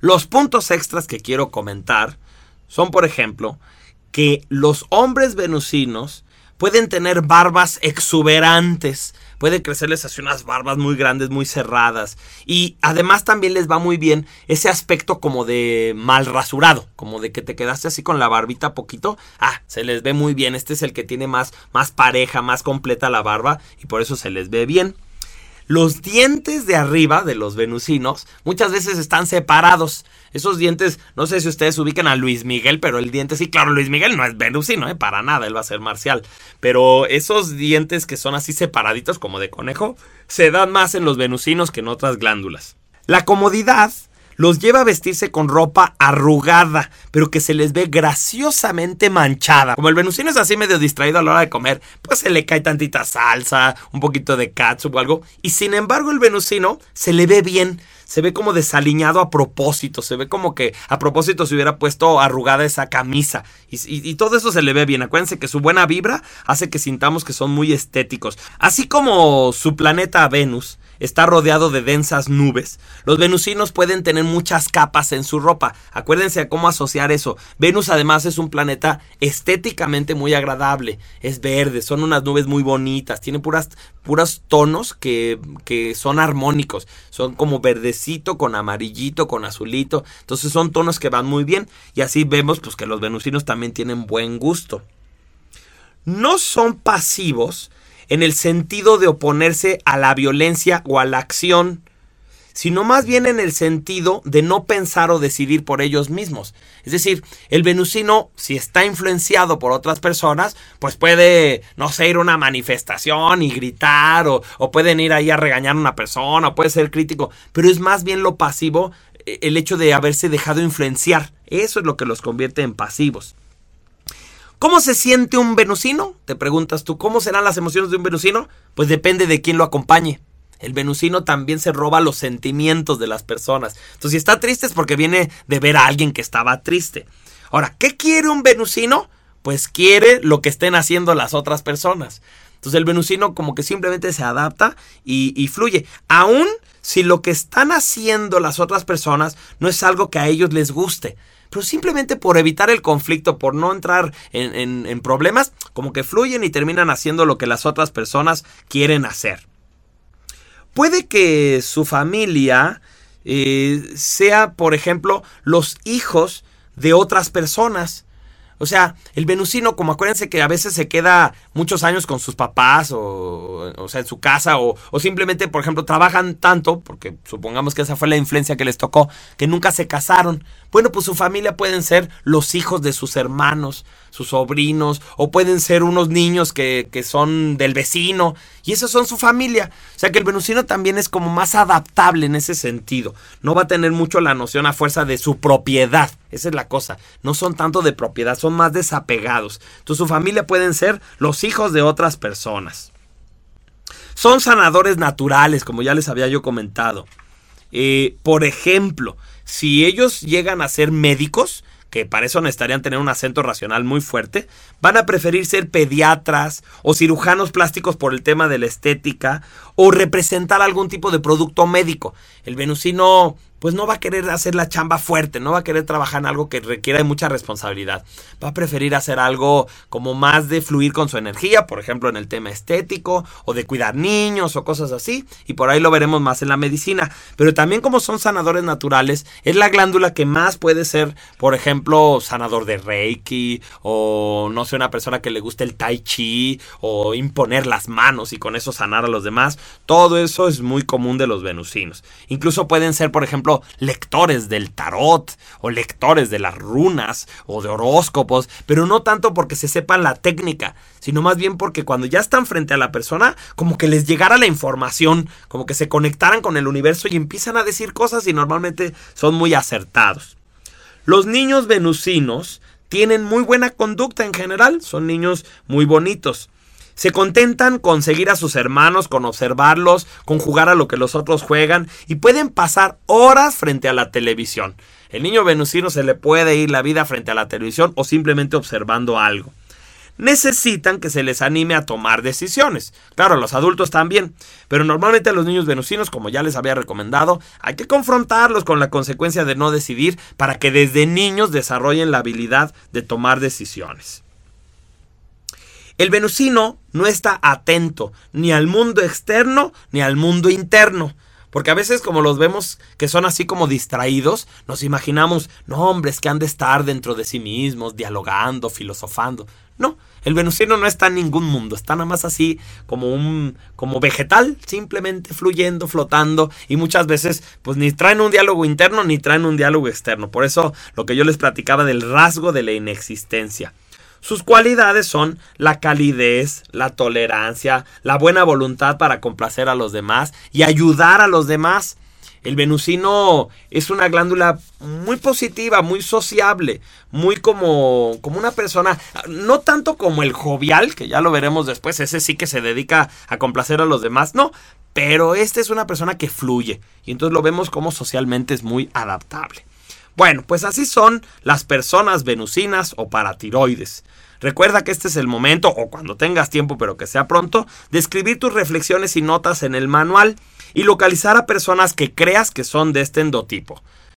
Los puntos extras que quiero comentar son, por ejemplo, que los hombres venusinos pueden tener barbas exuberantes, puede crecerles así unas barbas muy grandes, muy cerradas. Y además también les va muy bien ese aspecto como de mal rasurado, como de que te quedaste así con la barbita poquito. Ah, se les ve muy bien. Este es el que tiene más, más pareja, más completa la barba y por eso se les ve bien. Los dientes de arriba de los venusinos muchas veces están separados. Esos dientes, no sé si ustedes ubican a Luis Miguel, pero el diente sí, claro, Luis Miguel no es venusino, ¿eh? para nada, él va a ser marcial. Pero esos dientes que son así separaditos como de conejo, se dan más en los venusinos que en otras glándulas. La comodidad los lleva a vestirse con ropa arrugada, pero que se les ve graciosamente manchada. Como el venusino es así medio distraído a la hora de comer, pues se le cae tantita salsa, un poquito de catsup o algo, y sin embargo el venusino se le ve bien se ve como desaliñado a propósito, se ve como que a propósito se hubiera puesto arrugada esa camisa. Y, todo eso se le ve bien. Acuérdense que su buena vibra hace que sintamos que son muy estéticos. Así como su planeta Venus está rodeado de densas nubes. Los venusinos pueden tener muchas capas en su ropa. Acuérdense a cómo asociar eso. Venus además es un planeta estéticamente muy agradable. Es verde, son unas nubes muy bonitas, tiene puras, puros tonos que, que son armónicos. Son como verdecito con amarillito, con azulito. Entonces son tonos que van muy bien. Y así vemos pues, que los venusinos también tienen buen gusto. No son pasivos en el sentido de oponerse a la violencia o a la acción, sino más bien en el sentido de no pensar o decidir por ellos mismos. Es decir, el venusino, si está influenciado por otras personas, pues puede, no sé, ir a una manifestación y gritar, o, pueden ir ahí a regañar a una persona, o puede ser crítico, pero es más bien lo pasivo, eh, el hecho de haberse dejado influenciar. Eso es lo que los convierte en pasivos. ¿Cómo se siente un venusino? Te preguntas tú, ¿cómo serán las emociones de un venusino? Pues depende de quién lo acompañe. El venusino también se roba los sentimientos de las personas. Entonces, si está triste es porque viene de ver a alguien que estaba triste. Ahora, ¿qué quiere un venusino? Pues quiere lo que estén haciendo las otras personas. Entonces el venusino como que simplemente se adapta y, y, fluye. Aún si lo que están haciendo las otras personas no es algo que a ellos les guste pero simplemente por evitar el conflicto, por no entrar en, problemas, como que fluyen y terminan haciendo lo que las otras personas quieren hacer. Puede que su familia eh, sea, por ejemplo, los hijos de otras personas o sea, el venusino, como acuérdense que a veces se queda muchos años con sus papás, o, o sea, en su casa, o, o, simplemente, por ejemplo, trabajan tanto, porque supongamos que esa fue la influencia que les tocó, que nunca se casaron. Bueno, pues su familia pueden ser los hijos de sus hermanos, sus sobrinos, o pueden ser unos niños que, que son del vecino, y esos son su familia. O sea que el venusino también es como más adaptable en ese sentido. No va a tener mucho la noción a fuerza de su propiedad. Esa es la cosa. No son tanto de propiedad, son más desapegados. Entonces su familia pueden ser los hijos de otras personas. Son sanadores naturales, como ya les había yo comentado. Eh, por ejemplo, si ellos llegan a ser médicos, que para eso necesitarían tener un acento racional muy fuerte, van a preferir ser pediatras o cirujanos plásticos por el tema de la estética o representar algún tipo de producto médico. El venusino pues no va a querer hacer la chamba fuerte, no va a querer trabajar en algo que requiera mucha responsabilidad. Va a preferir hacer algo como más de fluir con su energía, por ejemplo en el tema estético o de cuidar niños o cosas así, y por ahí lo veremos más en la medicina. Pero también como son sanadores naturales, es la glándula que más puede ser, por ejemplo, sanador de Reiki o no sé, una persona que le guste el tai chi o imponer las manos y con eso sanar a los demás. Todo eso es muy común de los venusinos. Incluso pueden ser, por ejemplo, lectores del tarot o lectores de las runas o de horóscopos, pero no tanto porque se sepan la técnica, sino más bien porque cuando ya están frente a la persona, como que les llegara la información, como que se conectaran con el universo y empiezan a decir cosas y normalmente son muy acertados. Los niños venusinos tienen muy buena conducta en general, son niños muy bonitos. Se contentan con seguir a sus hermanos, con observarlos, con jugar a lo que los otros juegan y pueden pasar horas frente a la televisión. El niño venusino se le puede ir la vida frente a la televisión o simplemente observando algo. necesitan que se les anime a tomar decisiones. Claro, los adultos también, pero normalmente a los niños venusinos, como ya les había recomendado, hay que confrontarlos con la consecuencia de no decidir para que desde niños desarrollen la habilidad de tomar decisiones. El venusino no está atento ni al mundo externo ni al mundo interno. Porque a veces como los vemos que son así como distraídos, nos imaginamos, no hombres que han de estar dentro de sí mismos, dialogando, filosofando. No, el venusino no está en ningún mundo, está nada más así como un como vegetal, simplemente fluyendo, flotando y muchas veces pues ni traen un diálogo interno ni traen un diálogo externo. Por eso lo que yo les platicaba del rasgo de la inexistencia. Sus cualidades son la calidez, la tolerancia, la buena voluntad para complacer a los demás y ayudar a los demás. El venusino es una glándula muy positiva, muy sociable, muy como, como una persona, no tanto como el jovial, que ya lo veremos después, ese sí que se dedica a complacer a los demás, no, pero este es una persona que fluye y entonces lo vemos como socialmente es muy adaptable. Bueno, pues así son las personas venusinas o paratiroides. Recuerda que este es el momento, o cuando tengas tiempo, pero que sea pronto, de escribir tus reflexiones y notas en el manual y localizar a personas que creas que son de este endotipo.